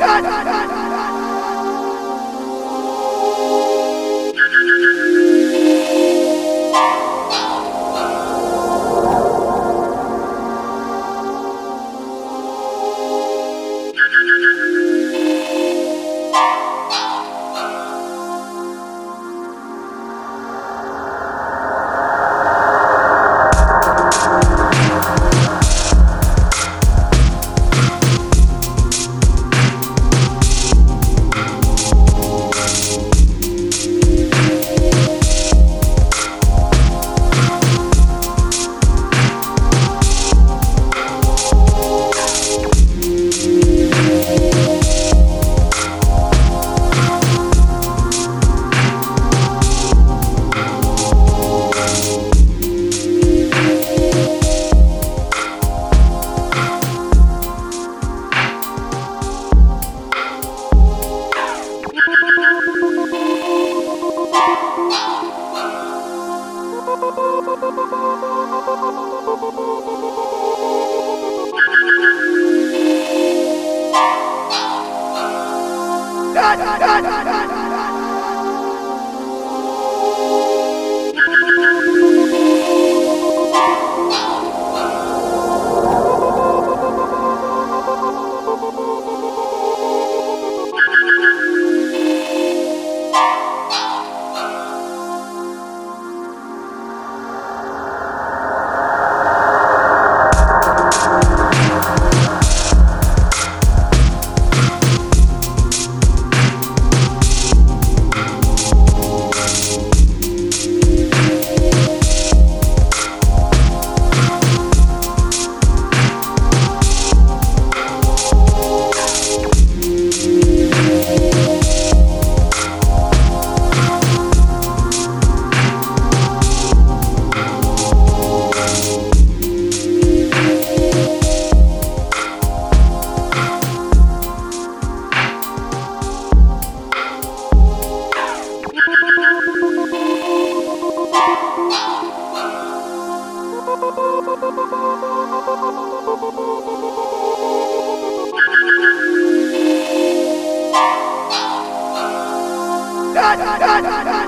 Gott, Gott, Gott. Gott, Gott, Gott. Gott, Gott, Gott.